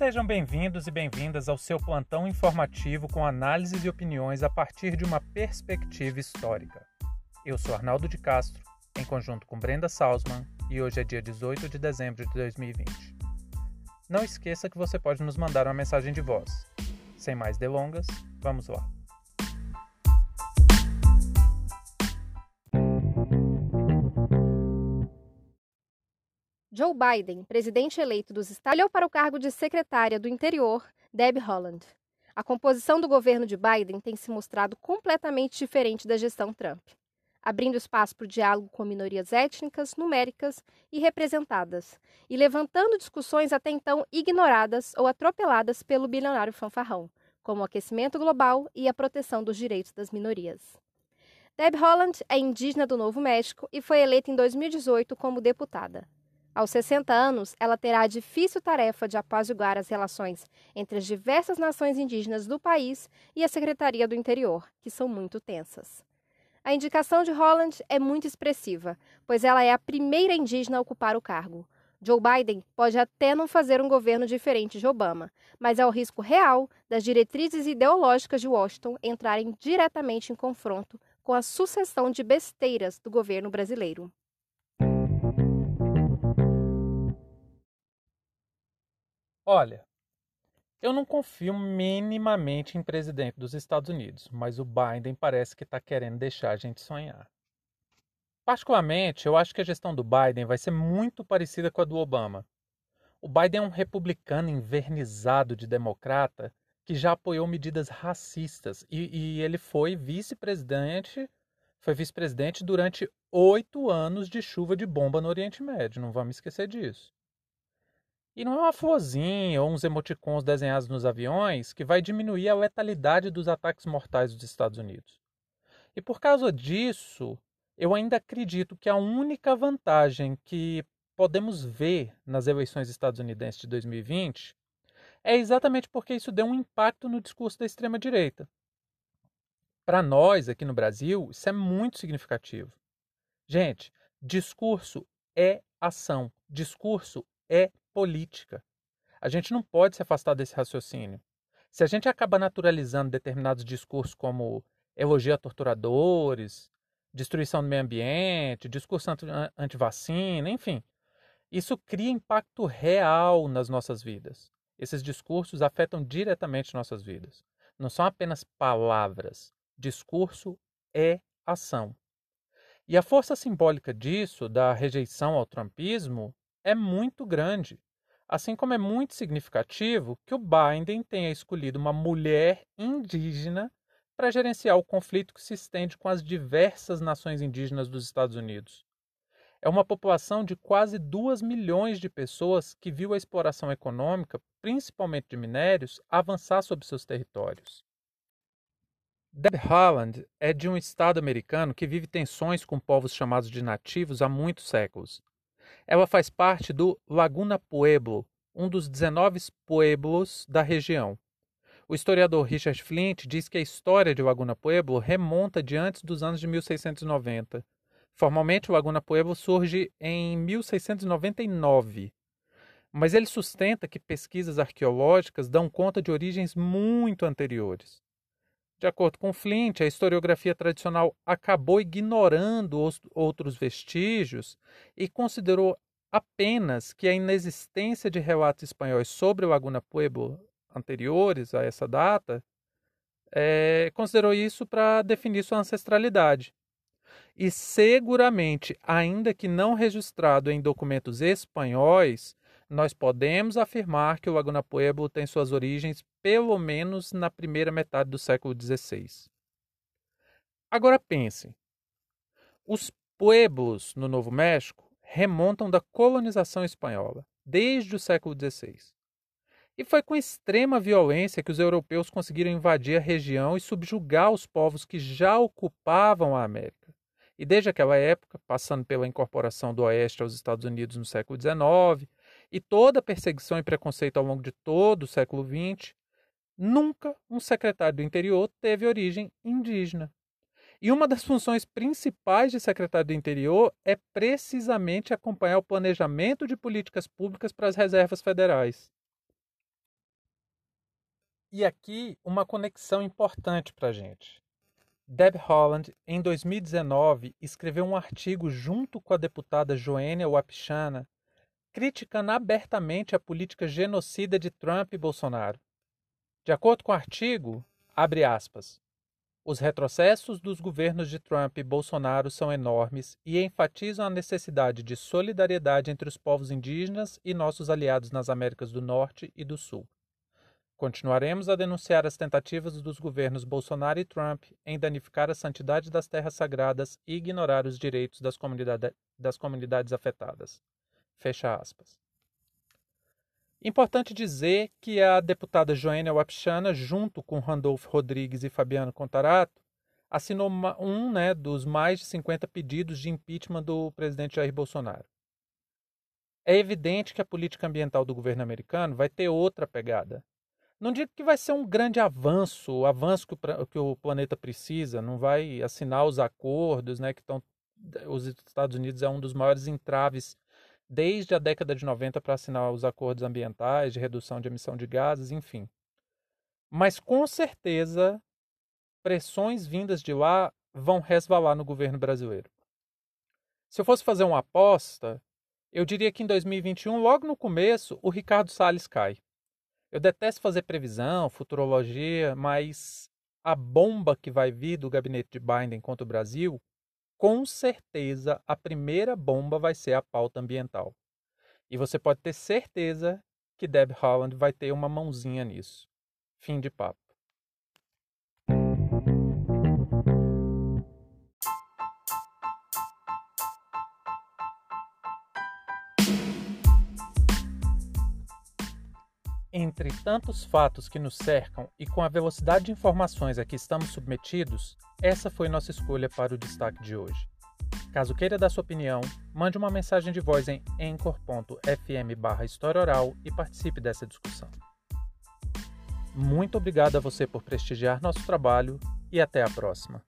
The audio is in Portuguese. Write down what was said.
Sejam bem-vindos e bem-vindas ao seu plantão informativo com análises e opiniões a partir de uma perspectiva histórica. Eu sou Arnaldo de Castro, em conjunto com Brenda Salzman, e hoje é dia 18 de dezembro de 2020. Não esqueça que você pode nos mandar uma mensagem de voz. Sem mais delongas, vamos lá. Joe Biden, presidente eleito dos Estados Unidos, para o cargo de secretária do Interior, Deb Haaland. A composição do governo de Biden tem se mostrado completamente diferente da gestão Trump, abrindo espaço para o diálogo com minorias étnicas, numéricas e representadas, e levantando discussões até então ignoradas ou atropeladas pelo bilionário fanfarrão, como o aquecimento global e a proteção dos direitos das minorias. Deb Haaland é indígena do Novo México e foi eleita em 2018 como deputada. Aos 60 anos, ela terá a difícil tarefa de apaziguar as relações entre as diversas nações indígenas do país e a Secretaria do Interior, que são muito tensas. A indicação de Holland é muito expressiva, pois ela é a primeira indígena a ocupar o cargo. Joe Biden pode até não fazer um governo diferente de Obama, mas é o risco real das diretrizes ideológicas de Washington entrarem diretamente em confronto com a sucessão de besteiras do governo brasileiro. Olha, eu não confio minimamente em presidente dos Estados Unidos, mas o Biden parece que está querendo deixar a gente sonhar. Particularmente, eu acho que a gestão do Biden vai ser muito parecida com a do Obama. O Biden é um republicano invernizado de democrata que já apoiou medidas racistas e, e ele foi vice-presidente, foi vice-presidente durante oito anos de chuva de bomba no Oriente Médio. Não vamos esquecer disso. E não é uma florzinha ou uns emoticons desenhados nos aviões que vai diminuir a letalidade dos ataques mortais dos Estados Unidos. E por causa disso, eu ainda acredito que a única vantagem que podemos ver nas eleições estadunidenses de 2020 é exatamente porque isso deu um impacto no discurso da extrema-direita. Para nós, aqui no Brasil, isso é muito significativo. Gente, discurso é ação, discurso é política. A gente não pode se afastar desse raciocínio. Se a gente acaba naturalizando determinados discursos como elogio a torturadores, destruição do meio ambiente, discurso anti-vacina, enfim, isso cria impacto real nas nossas vidas. Esses discursos afetam diretamente nossas vidas. Não são apenas palavras. Discurso é ação. E a força simbólica disso, da rejeição ao trumpismo, é muito grande. Assim como é muito significativo que o Biden tenha escolhido uma mulher indígena para gerenciar o conflito que se estende com as diversas nações indígenas dos Estados Unidos. É uma população de quase 2 milhões de pessoas que viu a exploração econômica, principalmente de minérios, avançar sobre seus territórios. Deb Haaland é de um estado americano que vive tensões com povos chamados de nativos há muitos séculos. Ela faz parte do Laguna Pueblo, um dos 19 pueblos da região. O historiador Richard Flint diz que a história de Laguna Pueblo remonta de antes dos anos de 1690. Formalmente, Laguna Pueblo surge em 1699, mas ele sustenta que pesquisas arqueológicas dão conta de origens muito anteriores. De acordo com Flint, a historiografia tradicional acabou ignorando os outros vestígios e considerou apenas que a inexistência de relatos espanhóis sobre Laguna Pueblo anteriores a essa data é, considerou isso para definir sua ancestralidade. E seguramente, ainda que não registrado em documentos espanhóis, nós podemos afirmar que o Laguna Pueblo tem suas origens pelo menos na primeira metade do século XVI. Agora pense: os pueblos no Novo México remontam da colonização espanhola, desde o século XVI. E foi com extrema violência que os europeus conseguiram invadir a região e subjugar os povos que já ocupavam a América. E desde aquela época, passando pela incorporação do Oeste aos Estados Unidos no século XIX, e toda a perseguição e preconceito ao longo de todo o século XX, nunca um secretário do interior teve origem indígena. E uma das funções principais de secretário do interior é precisamente acompanhar o planejamento de políticas públicas para as reservas federais. E aqui uma conexão importante para a gente. Deb Holland, em 2019, escreveu um artigo junto com a deputada Joênia Wapichana, criticando abertamente a política genocida de Trump e Bolsonaro. De acordo com o artigo, abre aspas, os retrocessos dos governos de Trump e Bolsonaro são enormes e enfatizam a necessidade de solidariedade entre os povos indígenas e nossos aliados nas Américas do Norte e do Sul. Continuaremos a denunciar as tentativas dos governos Bolsonaro e Trump em danificar a santidade das terras sagradas e ignorar os direitos das, comunidade, das comunidades afetadas. Fecha aspas. Importante dizer que a deputada Joênia Wapichana, junto com Randolfo Rodrigues e Fabiano Contarato, assinou um né, dos mais de 50 pedidos de impeachment do presidente Jair Bolsonaro. É evidente que a política ambiental do governo americano vai ter outra pegada. Não digo que vai ser um grande avanço, o avanço que o, que o planeta precisa, não vai assinar os acordos, né, que estão os Estados Unidos é um dos maiores entraves desde a década de 90 para assinar os acordos ambientais de redução de emissão de gases, enfim. Mas com certeza, pressões vindas de lá vão resvalar no governo brasileiro. Se eu fosse fazer uma aposta, eu diria que em 2021, logo no começo, o Ricardo Salles cai. Eu detesto fazer previsão, futurologia, mas a bomba que vai vir do gabinete de Biden contra o Brasil com certeza a primeira bomba vai ser a pauta ambiental. E você pode ter certeza que Deb Holland vai ter uma mãozinha nisso. Fim de papo. Entre tantos fatos que nos cercam e com a velocidade de informações a que estamos submetidos, essa foi nossa escolha para o destaque de hoje. Caso queira dar sua opinião, mande uma mensagem de voz em anchor.fm barra História Oral e participe dessa discussão. Muito obrigado a você por prestigiar nosso trabalho e até a próxima.